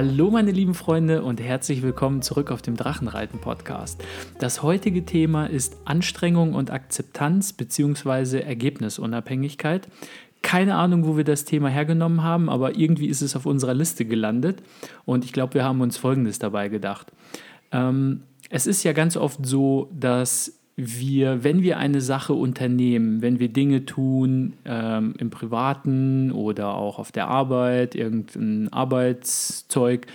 Hallo meine lieben Freunde und herzlich willkommen zurück auf dem Drachenreiten Podcast. Das heutige Thema ist Anstrengung und Akzeptanz bzw. Ergebnisunabhängigkeit. Keine Ahnung, wo wir das Thema hergenommen haben, aber irgendwie ist es auf unserer Liste gelandet und ich glaube, wir haben uns Folgendes dabei gedacht. Ähm, es ist ja ganz oft so, dass wir, wenn wir eine Sache unternehmen, wenn wir Dinge tun ähm, im Privaten oder auch auf der Arbeit, irgendein Arbeitszeug,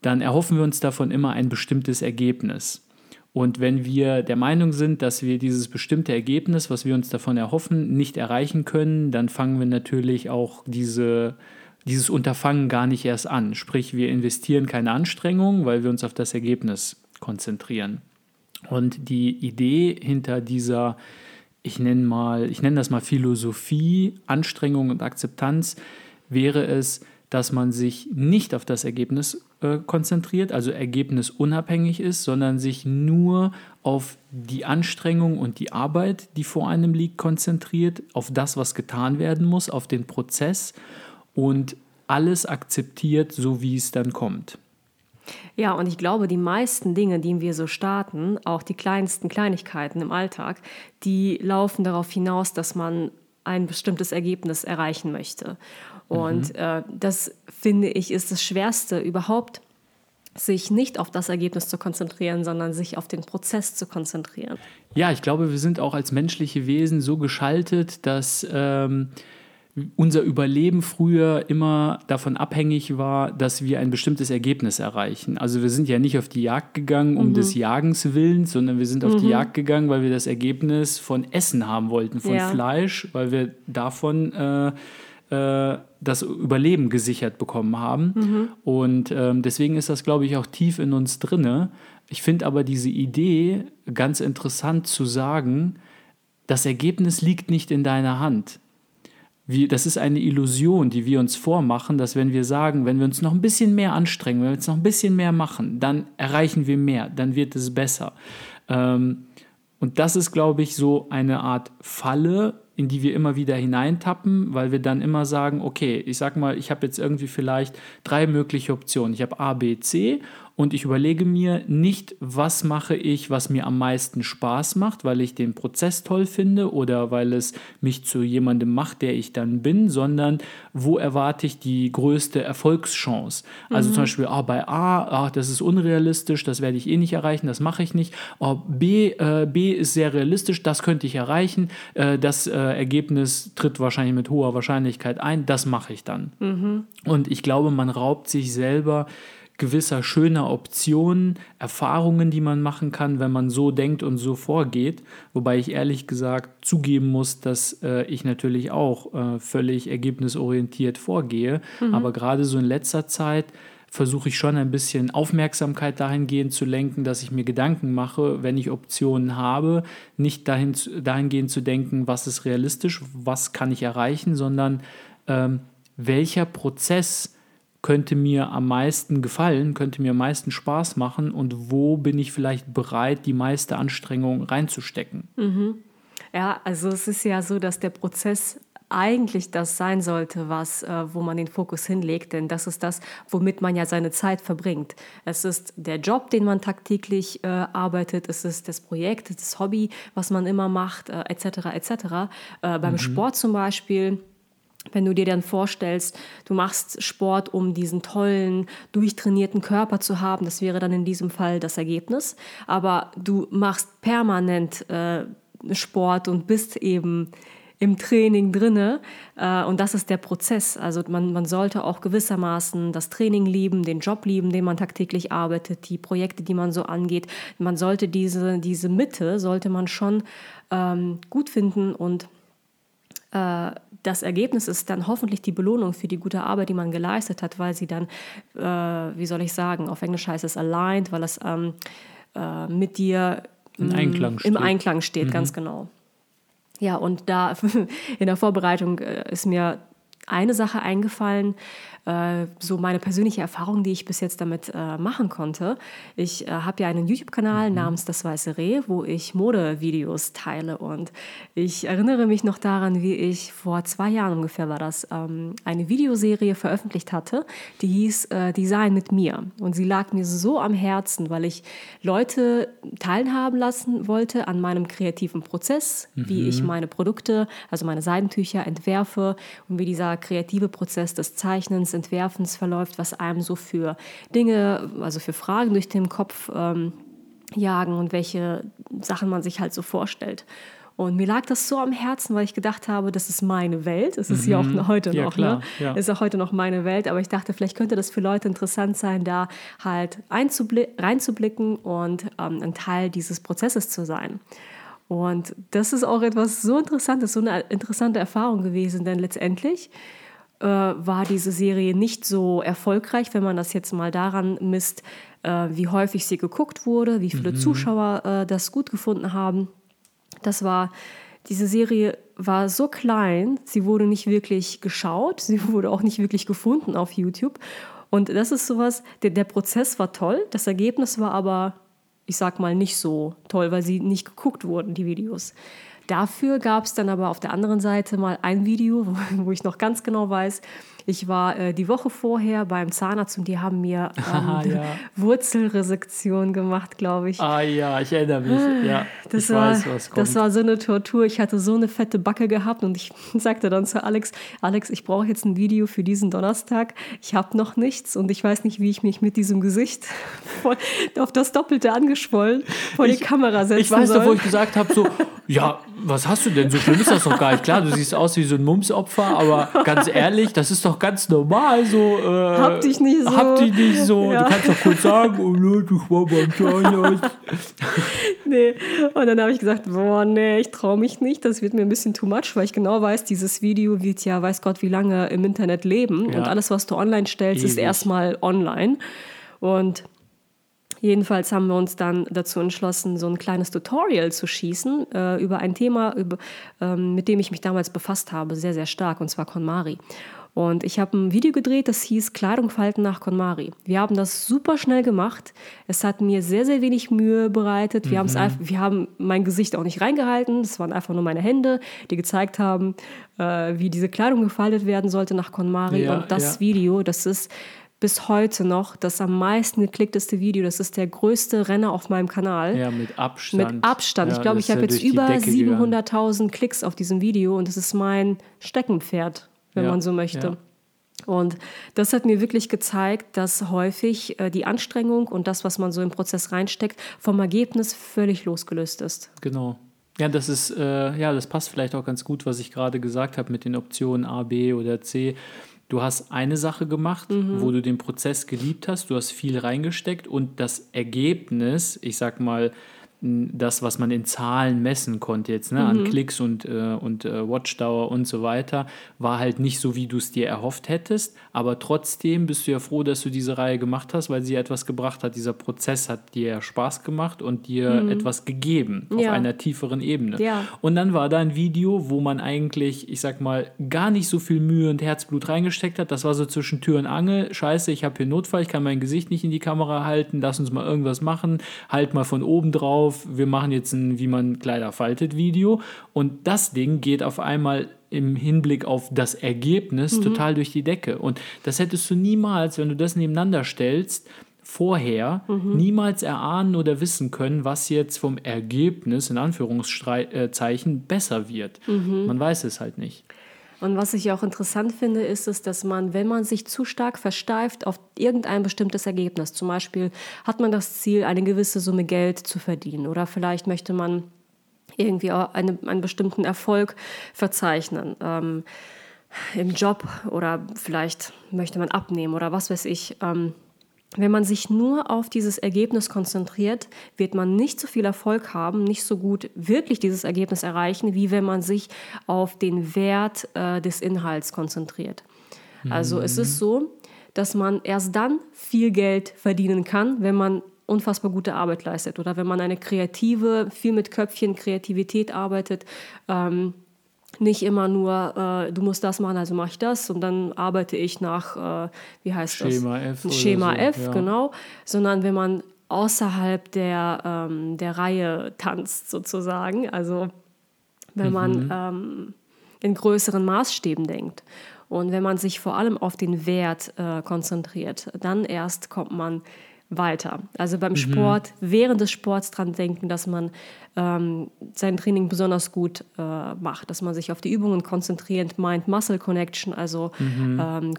dann erhoffen wir uns davon immer ein bestimmtes Ergebnis. Und wenn wir der Meinung sind, dass wir dieses bestimmte Ergebnis, was wir uns davon erhoffen, nicht erreichen können, dann fangen wir natürlich auch diese, dieses Unterfangen gar nicht erst an. Sprich, wir investieren keine Anstrengung, weil wir uns auf das Ergebnis konzentrieren. Und die Idee hinter dieser, ich nenne mal, ich nenne das mal Philosophie, Anstrengung und Akzeptanz, wäre es, dass man sich nicht auf das Ergebnis äh, konzentriert, also ergebnisunabhängig ist, sondern sich nur auf die Anstrengung und die Arbeit, die vor einem liegt, konzentriert, auf das, was getan werden muss, auf den Prozess und alles akzeptiert, so wie es dann kommt. Ja, und ich glaube, die meisten Dinge, die wir so starten, auch die kleinsten Kleinigkeiten im Alltag, die laufen darauf hinaus, dass man ein bestimmtes Ergebnis erreichen möchte. Und mhm. äh, das finde ich ist das Schwerste überhaupt, sich nicht auf das Ergebnis zu konzentrieren, sondern sich auf den Prozess zu konzentrieren. Ja, ich glaube, wir sind auch als menschliche Wesen so geschaltet, dass ähm, unser Überleben früher immer davon abhängig war, dass wir ein bestimmtes Ergebnis erreichen. Also wir sind ja nicht auf die Jagd gegangen um mhm. des Jagens willens, sondern wir sind auf mhm. die Jagd gegangen, weil wir das Ergebnis von Essen haben wollten, von ja. Fleisch, weil wir davon äh, äh, das Überleben gesichert bekommen haben. Mhm. Und ähm, deswegen ist das, glaube ich, auch tief in uns drinne. Ich finde aber diese Idee ganz interessant zu sagen, das Ergebnis liegt nicht in deiner Hand wie, das ist eine Illusion, die wir uns vormachen, dass wenn wir sagen, wenn wir uns noch ein bisschen mehr anstrengen, wenn wir uns noch ein bisschen mehr machen, dann erreichen wir mehr, dann wird es besser. Ähm, und das ist, glaube ich, so eine Art Falle, in die wir immer wieder hineintappen, weil wir dann immer sagen, okay, ich sag mal, ich habe jetzt irgendwie vielleicht drei mögliche Optionen. Ich habe A, B, C und ich überlege mir nicht, was mache ich, was mir am meisten Spaß macht, weil ich den Prozess toll finde oder weil es mich zu jemandem macht, der ich dann bin, sondern wo erwarte ich die größte Erfolgschance. Also mhm. zum Beispiel ah, bei A, ach, das ist unrealistisch, das werde ich eh nicht erreichen, das mache ich nicht. Oh, B, äh, B ist sehr realistisch, das könnte ich erreichen. Äh, das äh, Ergebnis tritt wahrscheinlich mit hoher Wahrscheinlichkeit ein, das mache ich dann. Mhm. Und ich glaube, man raubt sich selber gewisser schöner Optionen, Erfahrungen, die man machen kann, wenn man so denkt und so vorgeht. Wobei ich ehrlich gesagt zugeben muss, dass äh, ich natürlich auch äh, völlig ergebnisorientiert vorgehe. Mhm. Aber gerade so in letzter Zeit versuche ich schon ein bisschen Aufmerksamkeit dahingehend zu lenken, dass ich mir Gedanken mache, wenn ich Optionen habe, nicht dahin, dahingehend zu denken, was ist realistisch, was kann ich erreichen, sondern ähm, welcher Prozess könnte mir am meisten gefallen, könnte mir am meisten Spaß machen und wo bin ich vielleicht bereit, die meiste Anstrengung reinzustecken. Mhm. Ja, also es ist ja so, dass der Prozess eigentlich das sein sollte, was, äh, wo man den Fokus hinlegt, denn das ist das, womit man ja seine Zeit verbringt. Es ist der Job, den man tagtäglich äh, arbeitet, es ist das Projekt, das Hobby, was man immer macht, äh, etc. etc. Äh, beim mhm. Sport zum Beispiel wenn du dir dann vorstellst, du machst Sport, um diesen tollen, durchtrainierten Körper zu haben, das wäre dann in diesem Fall das Ergebnis. Aber du machst permanent äh, Sport und bist eben im Training drinne äh, und das ist der Prozess. Also man, man sollte auch gewissermaßen das Training lieben, den Job lieben, den man tagtäglich arbeitet, die Projekte, die man so angeht. Man sollte diese, diese Mitte, sollte man schon ähm, gut finden und das Ergebnis ist dann hoffentlich die Belohnung für die gute Arbeit, die man geleistet hat, weil sie dann, äh, wie soll ich sagen, auf Englisch heißt es aligned, weil es ähm, äh, mit dir im Einklang steht, im Einklang steht mhm. ganz genau. Ja, und da in der Vorbereitung äh, ist mir eine Sache eingefallen, äh, so meine persönliche Erfahrung, die ich bis jetzt damit äh, machen konnte. Ich äh, habe ja einen YouTube-Kanal mhm. namens Das Weiße Reh, wo ich Modevideos teile. Und ich erinnere mich noch daran, wie ich vor zwei Jahren ungefähr war das, ähm, eine Videoserie veröffentlicht hatte, die hieß Design mit mir. Und sie lag mir so am Herzen, weil ich Leute teilhaben lassen wollte an meinem kreativen Prozess, mhm. wie ich meine Produkte, also meine Seidentücher entwerfe und wie dieser kreative Prozess des Zeichnens, Entwerfens verläuft, was einem so für Dinge, also für Fragen durch den Kopf ähm, jagen und welche Sachen man sich halt so vorstellt. Und mir lag das so am Herzen, weil ich gedacht habe, das ist meine Welt. Es ist mhm. ja auch mhm. heute ja, noch, klar, ne? Ja. ist auch heute noch meine Welt. Aber ich dachte, vielleicht könnte das für Leute interessant sein, da halt reinzublicken und ähm, ein Teil dieses Prozesses zu sein. Und das ist auch etwas so Interessantes, so eine interessante Erfahrung gewesen, denn letztendlich äh, war diese Serie nicht so erfolgreich, wenn man das jetzt mal daran misst, äh, wie häufig sie geguckt wurde, wie viele mhm. Zuschauer äh, das gut gefunden haben. Das war, diese Serie war so klein, sie wurde nicht wirklich geschaut, sie wurde auch nicht wirklich gefunden auf YouTube. Und das ist sowas, der, der Prozess war toll, das Ergebnis war aber ich sag mal, nicht so toll, weil sie nicht geguckt wurden, die Videos. Dafür gab es dann aber auf der anderen Seite mal ein Video, wo, wo ich noch ganz genau weiß, ich war äh, die Woche vorher beim Zahnarzt und die haben mir ähm, ah, ja. Wurzelresektion gemacht, glaube ich. Ah ja, ich erinnere mich. Ah, ja, das, war, weiß, was kommt. das war so eine Tortur. Ich hatte so eine fette Backe gehabt und ich sagte dann zu Alex, Alex, ich brauche jetzt ein Video für diesen Donnerstag. Ich habe noch nichts und ich weiß nicht, wie ich mich mit diesem Gesicht auf das Doppelte angeschwollen vor ich, die Kamera setzen Ich weiß soll. doch, wo ich gesagt habe, so, ja, was hast du denn? So schlimm ist das doch gar nicht. Klar, du siehst aus wie so ein Mumsopfer, aber ganz ehrlich, das ist doch ganz normal. So, äh, hab dich nicht so. Hab dich nicht so. Ja. Du kannst doch kurz sagen, oh Leute, ich war beim Zahnarzt. nee. Und dann habe ich gesagt, boah, nee, ich traue mich nicht. Das wird mir ein bisschen too much, weil ich genau weiß, dieses Video wird ja, weiß Gott, wie lange im Internet leben. Ja. Und alles, was du online stellst, Ewig. ist erstmal online. Und Jedenfalls haben wir uns dann dazu entschlossen, so ein kleines Tutorial zu schießen äh, über ein Thema, über, ähm, mit dem ich mich damals befasst habe, sehr, sehr stark, und zwar KonMari. Und ich habe ein Video gedreht, das hieß Kleidung falten nach KonMari. Wir haben das super schnell gemacht. Es hat mir sehr, sehr wenig Mühe bereitet. Wir, mhm. wir haben mein Gesicht auch nicht reingehalten. Es waren einfach nur meine Hände, die gezeigt haben, äh, wie diese Kleidung gefaltet werden sollte nach KonMari. Ja, und das ja. Video, das ist bis heute noch das am meisten geklickteste Video. Das ist der größte Renner auf meinem Kanal. Ja, mit Abstand. Mit Abstand. Ja, ich glaube, ich habe ja jetzt über 700.000 Klicks auf diesem Video und das ist mein Steckenpferd, wenn ja, man so möchte. Und das hat mir wirklich gezeigt, dass häufig äh, die Anstrengung und das, was man so im Prozess reinsteckt, vom Ergebnis völlig losgelöst ist. Genau. Ja, das ist, äh, ja, das passt vielleicht auch ganz gut, was ich gerade gesagt habe mit den Optionen A, B oder C du hast eine Sache gemacht, mhm. wo du den Prozess geliebt hast, du hast viel reingesteckt und das Ergebnis, ich sag mal, das, was man in Zahlen messen konnte jetzt, ne, mhm. an Klicks und, äh, und äh, Watchdauer und so weiter, war halt nicht so, wie du es dir erhofft hättest. Aber trotzdem bist du ja froh, dass du diese Reihe gemacht hast, weil sie etwas gebracht hat. Dieser Prozess hat dir Spaß gemacht und dir mhm. etwas gegeben auf ja. einer tieferen Ebene. Ja. Und dann war da ein Video, wo man eigentlich, ich sag mal, gar nicht so viel Mühe und Herzblut reingesteckt hat. Das war so zwischen Tür und Angel. Scheiße, ich habe hier Notfall, ich kann mein Gesicht nicht in die Kamera halten, lass uns mal irgendwas machen, halt mal von oben drauf auf, wir machen jetzt ein, wie man Kleider faltet Video und das Ding geht auf einmal im Hinblick auf das Ergebnis mhm. total durch die Decke. Und das hättest du niemals, wenn du das nebeneinander stellst, vorher mhm. niemals erahnen oder wissen können, was jetzt vom Ergebnis in Anführungszeichen besser wird. Mhm. Man weiß es halt nicht. Und was ich auch interessant finde, ist es, dass man, wenn man sich zu stark versteift auf irgendein bestimmtes Ergebnis, zum Beispiel hat man das Ziel, eine gewisse Summe Geld zu verdienen oder vielleicht möchte man irgendwie eine, einen bestimmten Erfolg verzeichnen. Ähm, im Job oder vielleicht möchte man abnehmen oder was weiß ich. Ähm, wenn man sich nur auf dieses Ergebnis konzentriert, wird man nicht so viel Erfolg haben, nicht so gut wirklich dieses Ergebnis erreichen, wie wenn man sich auf den Wert äh, des Inhalts konzentriert. Mhm. Also es ist so, dass man erst dann viel Geld verdienen kann, wenn man unfassbar gute Arbeit leistet oder wenn man eine kreative, viel mit Köpfchen, Kreativität arbeitet. Ähm, nicht immer nur, äh, du musst das machen, also mache ich das und dann arbeite ich nach, äh, wie heißt Schema das? F. Schema so, F, ja. genau. Sondern wenn man außerhalb der, ähm, der Reihe tanzt, sozusagen. Also wenn Mhm. man ähm, in größeren Maßstäben denkt. Und wenn man sich vor allem auf den Wert äh, konzentriert, dann erst kommt man weiter. Also Mhm. beim Sport, während des Sports dran denken, dass man ähm, sein Training besonders gut äh, macht, dass man sich auf die Übungen konzentriert, Mind-Muscle-Connection, also Mhm. ähm,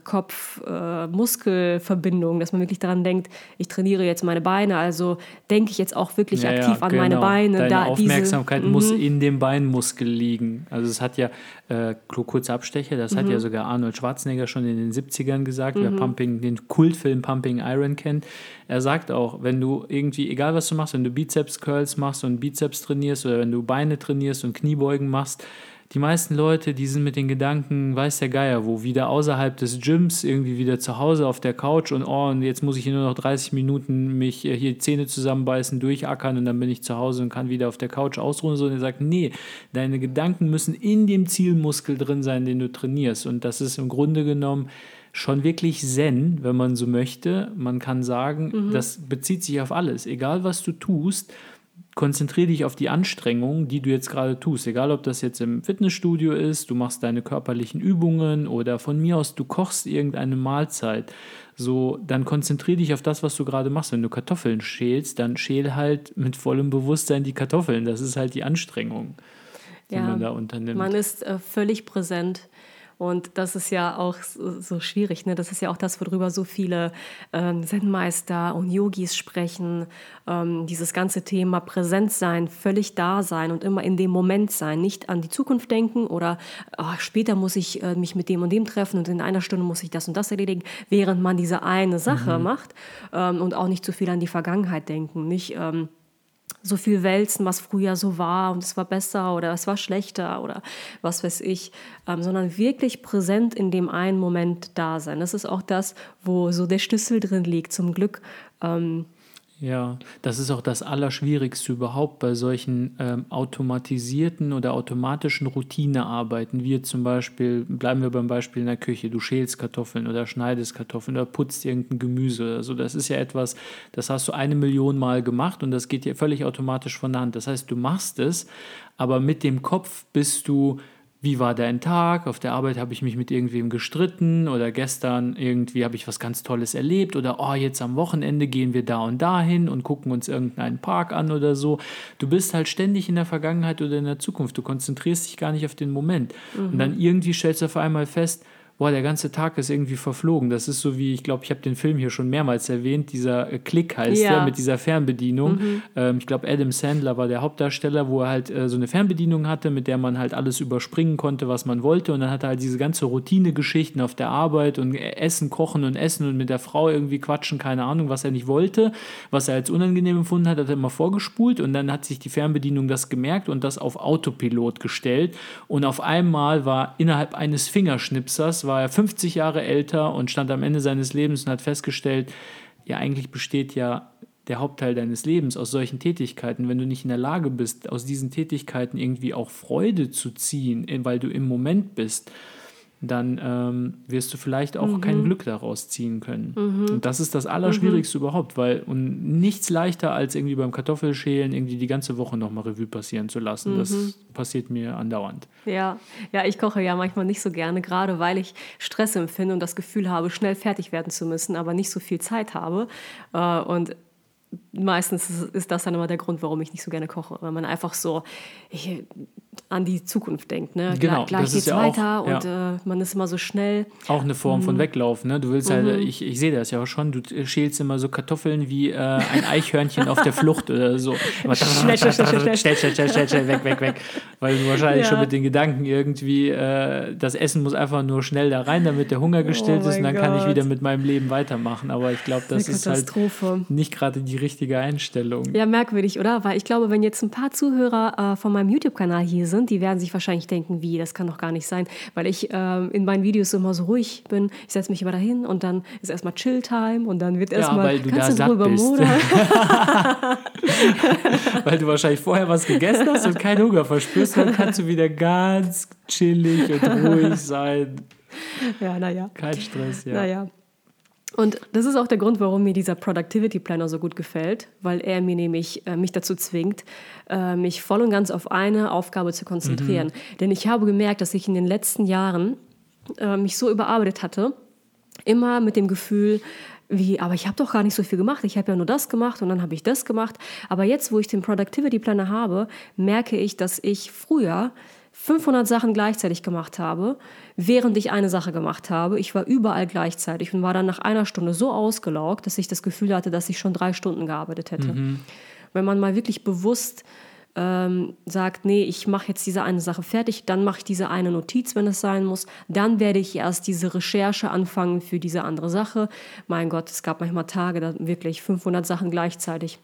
Kopf-Muskel-Verbindung, dass man wirklich daran denkt, ich trainiere jetzt meine Beine, also denke ich jetzt auch wirklich Ja, ja, aktiv an meine genau. Beine. Deine da diese- Aufmerksamkeit muss in dem Beinmuskel liegen. Also es hat ja, äh, kurzer Abstecher, das Mhm. hat ja sogar Arnold Schwarzenegger schon in den 70ern gesagt, wer Pumping, den Kultfilm Pumping Iron kennt. Er sagt auch, wenn du irgendwie, egal was du machst, wenn du Bizeps-Curls machst und Bizeps trainierst oder wenn du Beine trainierst und Kniebeugen machst, die meisten Leute, die sind mit den Gedanken, weiß der Geier wo, wieder außerhalb des Gyms, irgendwie wieder zu Hause auf der Couch und oh, und jetzt muss ich hier nur noch 30 Minuten mich äh, hier Zähne zusammenbeißen, durchackern und dann bin ich zu Hause und kann wieder auf der Couch ausruhen. So, und er sagt, nee, deine Gedanken müssen in dem Zielmuskel drin sein, den du trainierst. Und das ist im Grunde genommen schon wirklich Zen, wenn man so möchte. Man kann sagen, das bezieht sich auf alles. Egal was du tust, konzentriere dich auf die Anstrengungen, die du jetzt gerade tust. Egal, ob das jetzt im Fitnessstudio ist, du machst deine körperlichen Übungen oder von mir aus du kochst irgendeine Mahlzeit. So, dann konzentriere dich auf das, was du gerade machst. Wenn du Kartoffeln schälst, dann schäl halt mit vollem Bewusstsein die Kartoffeln. Das ist halt die Anstrengung, die man da unternimmt. Man ist äh, völlig präsent. Und das ist ja auch so, schwierig. Ne? Das ist ja auch das, worüber so viele ähm, Zen-Meister und Yogis sprechen. Ähm, dieses ganze Thema Präsent sein, völlig da sein und immer in dem Moment sein. Nicht an die Zukunft denken oder ach, später muss ich äh, mich mit dem und dem treffen und in einer Stunde muss ich das und das erledigen, während man diese eine Sache macht. Ähm, und auch nicht zu viel an die Vergangenheit denken. Nicht. Ähm, so viel wälzen, was früher so war und es war besser oder es war schlechter oder was weiß ich, ähm, sondern wirklich präsent in dem einen Moment da sein. Das ist auch das, wo so der Schlüssel drin liegt, zum Glück. Ähm, Ja, das ist auch das Allerschwierigste überhaupt bei solchen ähm, automatisierten oder automatischen Routinearbeiten, wie zum Beispiel, bleiben wir beim Beispiel in der Küche, du schälst Kartoffeln oder schneidest Kartoffeln oder putzt irgendein Gemüse oder so. Das ist ja etwas, das hast du eine Million Mal gemacht und das geht dir völlig automatisch von der Hand. Das heißt, du machst es, aber mit dem Kopf bist du wie war dein Tag? Auf der Arbeit habe ich mich mit irgendwem gestritten oder gestern irgendwie habe ich was ganz Tolles erlebt oder oh, jetzt am Wochenende gehen wir da und dahin und gucken uns irgendeinen Park an oder so. Du bist halt ständig in der Vergangenheit oder in der Zukunft. Du konzentrierst dich gar nicht auf den Moment. Und dann irgendwie stellst du auf einmal fest, boah, der ganze Tag ist irgendwie verflogen. Das ist so wie, ich glaube, ich habe den Film hier schon mehrmals erwähnt, dieser äh, Klick heißt Ja. der, mit dieser Fernbedienung. Ähm, ich glaube, Adam Sandler war der Hauptdarsteller, wo er halt äh, so eine Fernbedienung hatte, mit der man halt alles überspringen konnte, was man wollte. Und dann hat er halt diese ganze Routine-Geschichten auf der Arbeit und äh, Essen, Kochen und Essen und mit der Frau irgendwie quatschen, keine Ahnung, was er nicht wollte, was er als unangenehm empfunden hat, hat er immer vorgespult und dann hat sich die Fernbedienung das gemerkt und das auf Autopilot gestellt. Und auf einmal war innerhalb eines Fingerschnipsers, war er 50 Jahre älter und stand am Ende seines Lebens und hat festgestellt, ja, eigentlich besteht ja der Hauptteil deines Lebens aus solchen Tätigkeiten, wenn du nicht in der Lage bist, aus diesen Tätigkeiten irgendwie auch Freude zu ziehen, eh, weil du im Moment bist, dann ähm, wirst du vielleicht auch kein Glück daraus ziehen können. Und das ist das Allerschwierigste überhaupt, weil und nichts leichter als irgendwie beim Kartoffelschälen irgendwie die ganze Woche nochmal Revue passieren zu lassen. Das passiert mir andauernd. Ja, ja, ich koche ja manchmal nicht so gerne, gerade weil ich Stress empfinde und das Gefühl habe, schnell fertig werden zu müssen, aber nicht so viel Zeit habe. Äh, Und meistens ist das dann immer der Grund, warum ich nicht so gerne koche, weil man einfach so an die Zukunft denkt. Ne? Genau, gleich geht's ja weiter auch, und ja. äh, man ist immer so schnell. Auch eine Form von mhm. Weglaufen. Ne? Du willst halt, mhm. ich, ich sehe das ja auch schon, du schälst immer so Kartoffeln wie äh, ein Eichhörnchen auf der Flucht oder so. Immer schnell, schnell, schnell, schnell, schnell, schnell, schnell, weg, weg, weg. Weil du wahrscheinlich ja. schon mit den Gedanken irgendwie, äh, das Essen muss einfach nur schnell da rein, damit der Hunger gestillt oh ist und dann Gott. kann ich wieder mit meinem Leben weitermachen. Aber ich glaube, das eine ist halt nicht gerade die richtige Einstellung. Ja, merkwürdig, oder? Weil ich glaube, wenn jetzt ein paar Zuhörer äh, von meinem YouTube-Kanal hier sind, die werden sich wahrscheinlich denken, wie, das kann doch gar nicht sein. Weil ich äh, in meinen Videos immer so ruhig bin. Ich setze mich immer dahin und dann ist erstmal Chill-Time und dann wird erstmal, ja, kannst du drüber modern. weil du wahrscheinlich vorher was gegessen hast und keinen Hunger verspürst, dann kannst du wieder ganz chillig und ruhig sein. Ja, naja. Kein Stress, ja. Naja. Und das ist auch der Grund, warum mir dieser Productivity Planner so gut gefällt, weil er mir nämlich äh, mich dazu zwingt, äh, mich voll und ganz auf eine Aufgabe zu konzentrieren. Mhm. Denn ich habe gemerkt, dass ich in den letzten Jahren äh, mich so überarbeitet hatte, immer mit dem Gefühl, wie, aber ich habe doch gar nicht so viel gemacht. Ich habe ja nur das gemacht und dann habe ich das gemacht. Aber jetzt, wo ich den Productivity Planner habe, merke ich, dass ich früher 500 Sachen gleichzeitig gemacht habe, während ich eine Sache gemacht habe. Ich war überall gleichzeitig und war dann nach einer Stunde so ausgelaugt, dass ich das Gefühl hatte, dass ich schon drei Stunden gearbeitet hätte. Mhm. Wenn man mal wirklich bewusst ähm, sagt, nee, ich mache jetzt diese eine Sache fertig, dann mache ich diese eine Notiz, wenn es sein muss, dann werde ich erst diese Recherche anfangen für diese andere Sache. Mein Gott, es gab manchmal Tage, da wirklich 500 Sachen gleichzeitig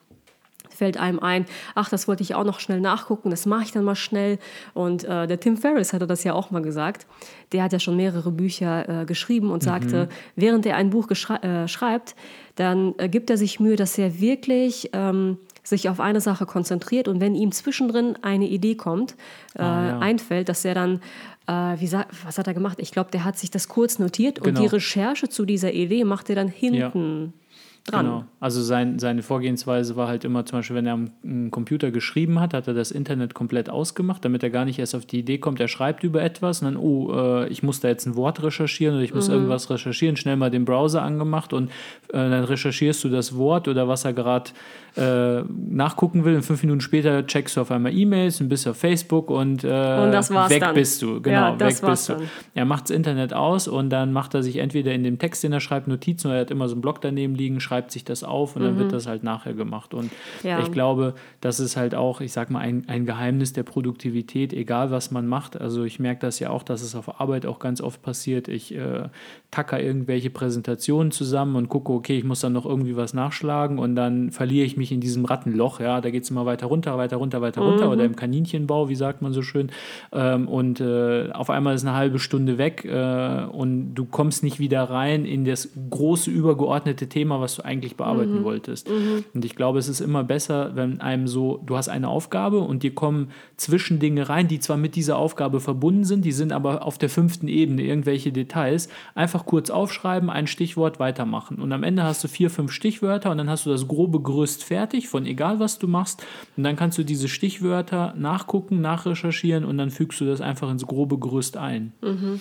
fällt einem ein, ach, das wollte ich auch noch schnell nachgucken, das mache ich dann mal schnell. Und äh, der Tim Ferriss hatte das ja auch mal gesagt. Der hat ja schon mehrere Bücher äh, geschrieben und mhm. sagte, während er ein Buch äh, schreibt, dann äh, gibt er sich Mühe, dass er wirklich ähm, sich auf eine Sache konzentriert und wenn ihm zwischendrin eine Idee kommt, äh, ah, ja. einfällt, dass er dann äh, wie, was hat er gemacht? Ich glaube, der hat sich das kurz notiert genau. und die Recherche zu dieser Idee macht er dann hinten. Ja dran. Genau. Also sein, seine Vorgehensweise war halt immer zum Beispiel, wenn er am Computer geschrieben hat, hat er das Internet komplett ausgemacht, damit er gar nicht erst auf die Idee kommt, er schreibt über etwas und dann, oh, äh, ich muss da jetzt ein Wort recherchieren oder ich muss mhm. irgendwas recherchieren, schnell mal den Browser angemacht und äh, dann recherchierst du das Wort oder was er gerade äh, nachgucken will. Und fünf Minuten später checkst du auf einmal E-Mails und bist auf Facebook und, äh, und weg dann. bist du. Genau, ja, weg bist du. Dann. Er macht das Internet aus und dann macht er sich entweder in dem Text, den er schreibt, Notizen oder er hat immer so einen Blog daneben liegen, schreibt sich das auf und mhm. dann wird mhm. das halt nachher gemacht. Und ja. ich glaube, das ist halt auch, ich sag mal, ein, ein Geheimnis der Produktivität, egal was man macht. Also ich merke das ja auch, dass es auf Arbeit auch ganz oft passiert. Ich äh, tacker irgendwelche Präsentationen zusammen und gucke, okay, ich muss dann noch irgendwie was nachschlagen und dann verliere ich mich in diesem Rattenloch. Ja, da geht es immer weiter runter, weiter runter, weiter runter mhm. oder im Kaninchenbau, wie sagt man so schön. Ähm, und äh, auf einmal ist eine halbe Stunde weg äh, und du kommst nicht wieder rein in das große übergeordnete Thema, was du eigentlich bearbeiten mhm. wolltest. Mhm. Und ich glaube, es ist immer besser, wenn einem so, du hast eine Aufgabe und dir kommen Zwischendinge rein, die zwar mit dieser Aufgabe verbunden sind, die sind aber auf der fünften Ebene, irgendwelche Details. Einfach kurz aufschreiben, ein Stichwort weitermachen. Und am Ende hast du vier, fünf Stichwörter und dann hast du das grobe Gerüst fertig, von egal was du machst. Und dann kannst du diese Stichwörter nachgucken, nachrecherchieren und dann fügst du das einfach ins grobe Gerüst ein. Mhm.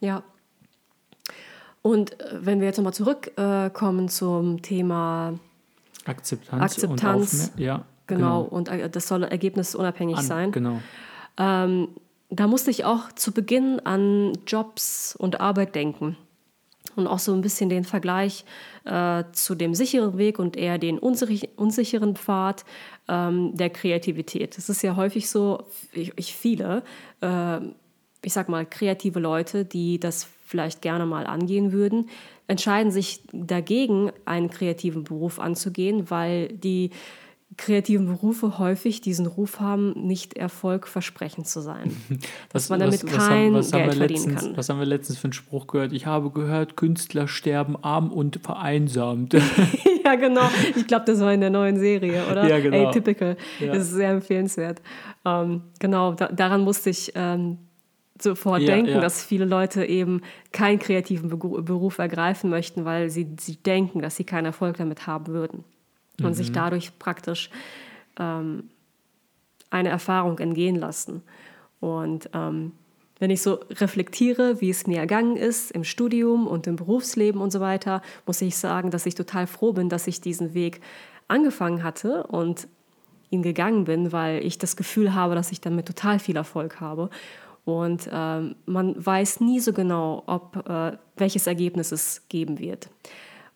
Ja. Und äh, wenn wir jetzt nochmal zurückkommen zum Thema Akzeptanz, Akzeptanz und ja, genau, genau, und äh, das soll ergebnisunabhängig An, sein. Genau. Ähm, da musste ich auch zu Beginn an Jobs und Arbeit denken und auch so ein bisschen den Vergleich äh, zu dem sicheren Weg und eher den unsicheren Pfad ähm, der Kreativität. Es ist ja häufig so, ich, ich viele, äh, ich sag mal, kreative Leute, die das vielleicht gerne mal angehen würden, entscheiden sich dagegen, einen kreativen Beruf anzugehen, weil die kreativen Berufe häufig diesen Ruf haben, nicht erfolgversprechend zu sein. Dass was, man damit was, kein was haben, Geld verdienen letztens, kann. Was haben wir letztens für einen Spruch gehört? Ich habe gehört, Künstler sterben arm und vereinsamt. ja, genau. Ich glaube, das war in der neuen Serie, oder? Ja, genau. Atypical. Ja. Das ist sehr empfehlenswert. Ähm, genau, da, daran musste ich ähm, sofort ja, denken, ja. dass viele Leute eben keinen kreativen Beruf ergreifen möchten, weil sie, sie denken, dass sie keinen Erfolg damit haben würden und mhm. sich dadurch praktisch ähm, eine Erfahrung entgehen lassen. Und ähm, wenn ich so reflektiere, wie es mir ergangen ist im Studium und im Berufsleben und so weiter, muss ich sagen, dass ich total froh bin, dass ich diesen Weg angefangen hatte und ihn gegangen bin, weil ich das Gefühl habe, dass ich damit total viel Erfolg habe. Und ähm, man weiß nie so genau, ob äh, welches Ergebnis es geben wird.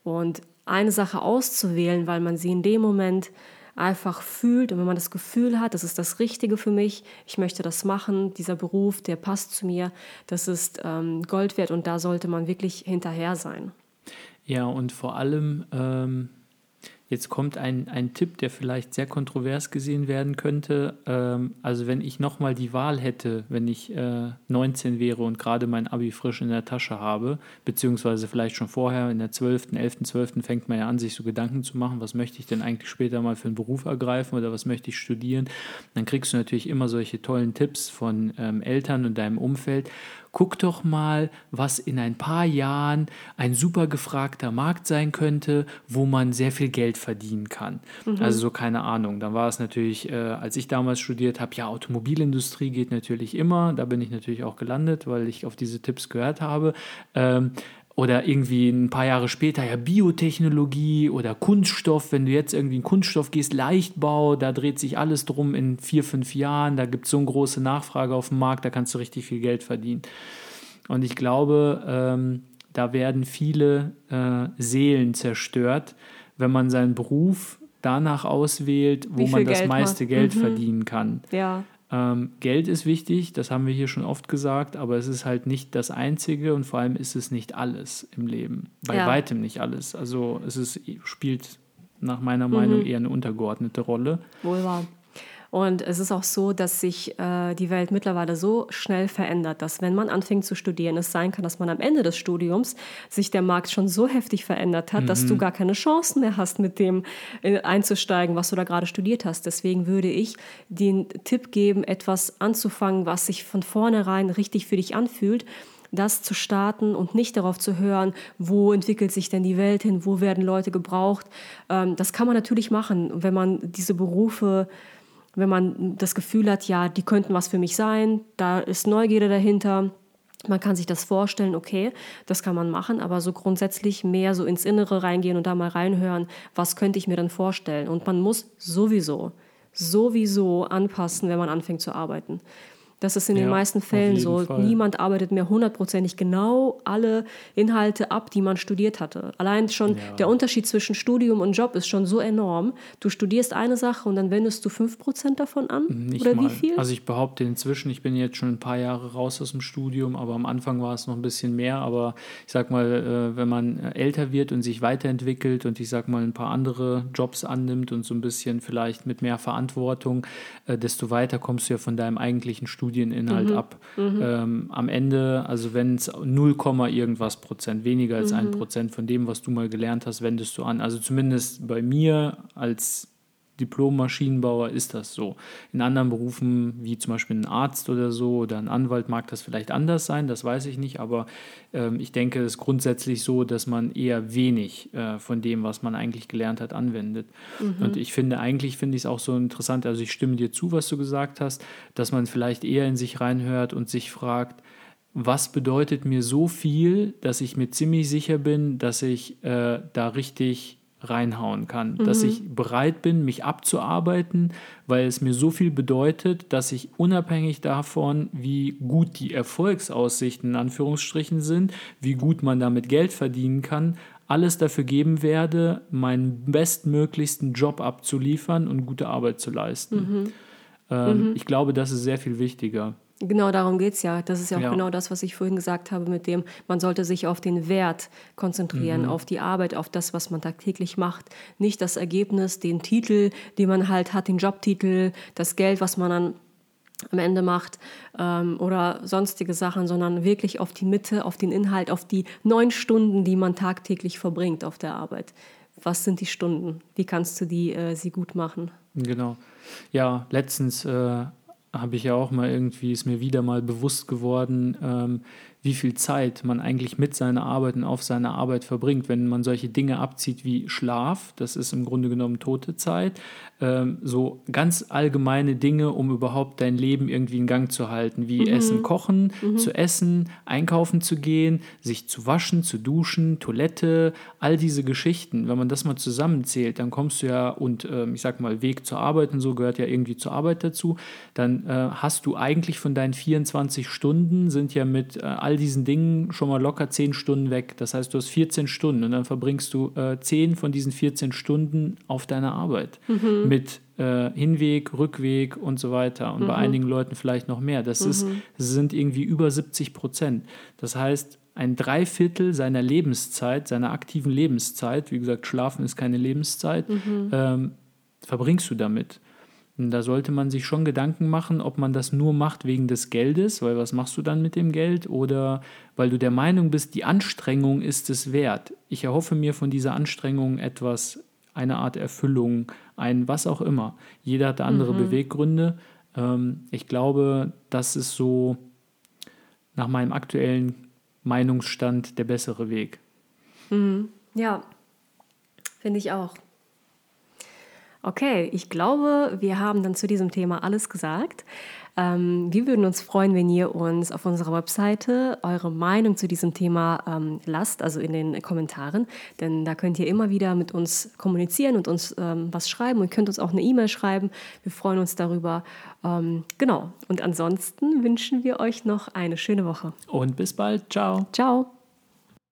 Und eine Sache auszuwählen, weil man sie in dem Moment einfach fühlt und wenn man das Gefühl hat, das ist das Richtige für mich, ich möchte das machen, dieser Beruf, der passt zu mir, das ist ähm, Gold wert und da sollte man wirklich hinterher sein. Ja, und vor allem, ähm, Jetzt kommt ein, ein Tipp, der vielleicht sehr kontrovers gesehen werden könnte. Ähm, also wenn ich nochmal die Wahl hätte, wenn ich äh, 19 wäre und gerade mein Abi frisch in der Tasche habe, beziehungsweise vielleicht schon vorher, in der 12., 11., 12. fängt man ja an, sich so Gedanken zu machen, was möchte ich denn eigentlich später mal für einen Beruf ergreifen oder was möchte ich studieren, dann kriegst du natürlich immer solche tollen Tipps von ähm, Eltern und deinem Umfeld guck doch mal, was in ein paar Jahren ein super gefragter Markt sein könnte, wo man sehr viel Geld verdienen kann. Mhm. Also so keine Ahnung. Dann war es natürlich, äh, als ich damals studiert habe, ja, Automobilindustrie geht natürlich immer. Da bin ich natürlich auch gelandet, weil ich auf diese Tipps gehört habe. Ähm, oder irgendwie ein paar Jahre später ja Biotechnologie oder Kunststoff, wenn du jetzt irgendwie in Kunststoff gehst, Leichtbau, da dreht sich alles drum in vier, fünf Jahren, da gibt es so eine große Nachfrage auf dem Markt, da kannst du richtig viel Geld verdienen. Und ich glaube, ähm, da werden viele äh, Seelen zerstört, wenn man seinen Beruf danach auswählt, wo man das Geld meiste macht. Geld mhm. verdienen kann. Ja. Ähm, Geld ist wichtig, das haben wir hier schon oft gesagt, aber es ist halt nicht das Einzige und vor allem ist es nicht alles im Leben. Bei ja. weitem nicht alles. Also es ist, spielt nach meiner mhm. Meinung eher eine untergeordnete Rolle. Wohl wahr. Und es ist auch so, dass sich äh, die Welt mittlerweile so schnell verändert, dass wenn man anfängt zu studieren, es sein kann, dass man am Ende des Studiums sich der Markt schon so heftig verändert hat, mhm. dass du mhm. gar keine Chancen mehr hast, mit dem äh, einzusteigen, was du da gerade studiert hast. Deswegen würde ich den Tipp geben, etwas anzufangen, was sich von vornherein richtig für dich anfühlt das zu starten und nicht darauf zu hören, wo entwickelt sich denn die Welt hin, wo werden Leute gebraucht. Ähm, das kann man natürlich machen, wenn man diese Berufe wenn man das Gefühl hat, ja, die könnten was für mich sein, da ist Neugierde dahinter. Man kann sich das vorstellen, okay, das kann man machen, aber so grundsätzlich mehr so ins Innere reingehen und da mal reinhören, was könnte ich mir dann vorstellen. Und man muss sowieso, sowieso anpassen, wenn man anfängt zu arbeiten. Das ist in ja, den meisten Fällen so. Fall. Niemand arbeitet mehr hundertprozentig genau alle Inhalte ab, die man studiert hatte. Allein schon ja. der Unterschied zwischen Studium und Job ist schon so enorm. Du studierst eine Sache und dann wendest du fünf Prozent davon an? Nicht Oder mal. wie viel? Also ich behaupte inzwischen, ich bin jetzt schon ein paar Jahre raus aus dem Studium, aber am Anfang war es noch ein bisschen mehr. Aber ich sag mal, äh, wenn man älter wird und sich weiterentwickelt und ich sag mal ein paar andere Jobs annimmt und so ein bisschen vielleicht mit mehr Verantwortung, äh, desto weiter kommst du ja von deinem eigentlichen Studium Studieninhalt mhm. ab. Mhm. Ähm, am Ende, also wenn es 0, irgendwas Prozent, weniger als mhm. ein Prozent von dem, was du mal gelernt hast, wendest du an. Also zumindest bei mir als Diplom-Maschinenbauer ist das so. In anderen Berufen, wie zum Beispiel ein Arzt oder so oder ein Anwalt, mag das vielleicht anders sein, das weiß ich nicht, aber ähm, ich denke, es ist grundsätzlich so, dass man eher wenig äh, von dem, was man eigentlich gelernt hat, anwendet. Mhm. Und ich finde, eigentlich finde ich es auch so interessant, also ich stimme dir zu, was du gesagt hast, dass man vielleicht eher in sich reinhört und sich fragt, was bedeutet mir so viel, dass ich mir ziemlich sicher bin, dass ich äh, da richtig reinhauen kann. Mhm. Dass ich bereit bin, mich abzuarbeiten, weil es mir so viel bedeutet, dass ich unabhängig davon, wie gut die Erfolgsaussichten in Anführungsstrichen sind, wie gut man damit Geld verdienen kann, alles dafür geben werde, meinen bestmöglichsten Job abzuliefern und gute Arbeit zu leisten. Mhm. Ähm, mhm. Ich glaube, das ist sehr viel wichtiger. Genau darum geht es ja. Das ist ja auch ja. genau das, was ich vorhin gesagt habe, mit dem, man sollte sich auf den Wert konzentrieren, mhm. auf die Arbeit, auf das, was man tagtäglich macht. Nicht das Ergebnis, den Titel, den man halt hat, den Jobtitel, das Geld, was man dann am Ende macht ähm, oder sonstige Sachen, sondern wirklich auf die Mitte, auf den Inhalt, auf die neun Stunden, die man tagtäglich verbringt auf der Arbeit. Was sind die Stunden? Wie kannst du die äh, sie gut machen? Genau. Ja, letztens äh, habe ich ja auch mal irgendwie, ist mir wieder mal bewusst geworden, ähm, wie viel Zeit man eigentlich mit seiner Arbeit und auf seiner Arbeit verbringt, wenn man solche Dinge abzieht wie Schlaf, das ist im Grunde genommen tote Zeit, ähm, so ganz allgemeine Dinge, um überhaupt dein Leben irgendwie in Gang zu halten, wie mhm. Essen, Kochen, mhm. zu essen, einkaufen zu gehen, sich zu waschen, zu duschen, Toilette, all diese Geschichten. Wenn man das mal zusammenzählt, dann kommst du ja, und äh, ich sag mal, Weg zur Arbeit und so gehört ja irgendwie zur Arbeit dazu, dann äh, hast du eigentlich von deinen 24 Stunden sind ja mit äh, all diesen Dingen schon mal locker 10 Stunden weg. Das heißt, du hast 14 Stunden und dann verbringst du äh, 10 von diesen 14 Stunden auf deiner Arbeit. Mhm mit äh, Hinweg, Rückweg und so weiter. Und mhm. bei einigen Leuten vielleicht noch mehr. Das, mhm. ist, das sind irgendwie über 70 Prozent. Das heißt, ein Dreiviertel seiner Lebenszeit, seiner aktiven Lebenszeit, wie gesagt, Schlafen ist keine Lebenszeit, mhm. ähm, verbringst du damit. Und da sollte man sich schon Gedanken machen, ob man das nur macht wegen des Geldes, weil was machst du dann mit dem Geld? Oder weil du der Meinung bist, die Anstrengung ist es wert. Ich erhoffe mir von dieser Anstrengung etwas, eine Art Erfüllung, ein was auch immer. Jeder hat andere mhm. Beweggründe. Ähm, ich glaube, das ist so nach meinem aktuellen Meinungsstand der bessere Weg. Mhm. Ja, finde ich auch. Okay, ich glaube, wir haben dann zu diesem Thema alles gesagt. Ähm, wir würden uns freuen, wenn ihr uns auf unserer Webseite eure Meinung zu diesem Thema ähm, lasst, also in den Kommentaren, denn da könnt ihr immer wieder mit uns kommunizieren und uns ähm, was schreiben und könnt uns auch eine E-Mail schreiben. Wir freuen uns darüber. Ähm, genau. Und ansonsten wünschen wir euch noch eine schöne Woche. Und bis bald. Ciao. Ciao.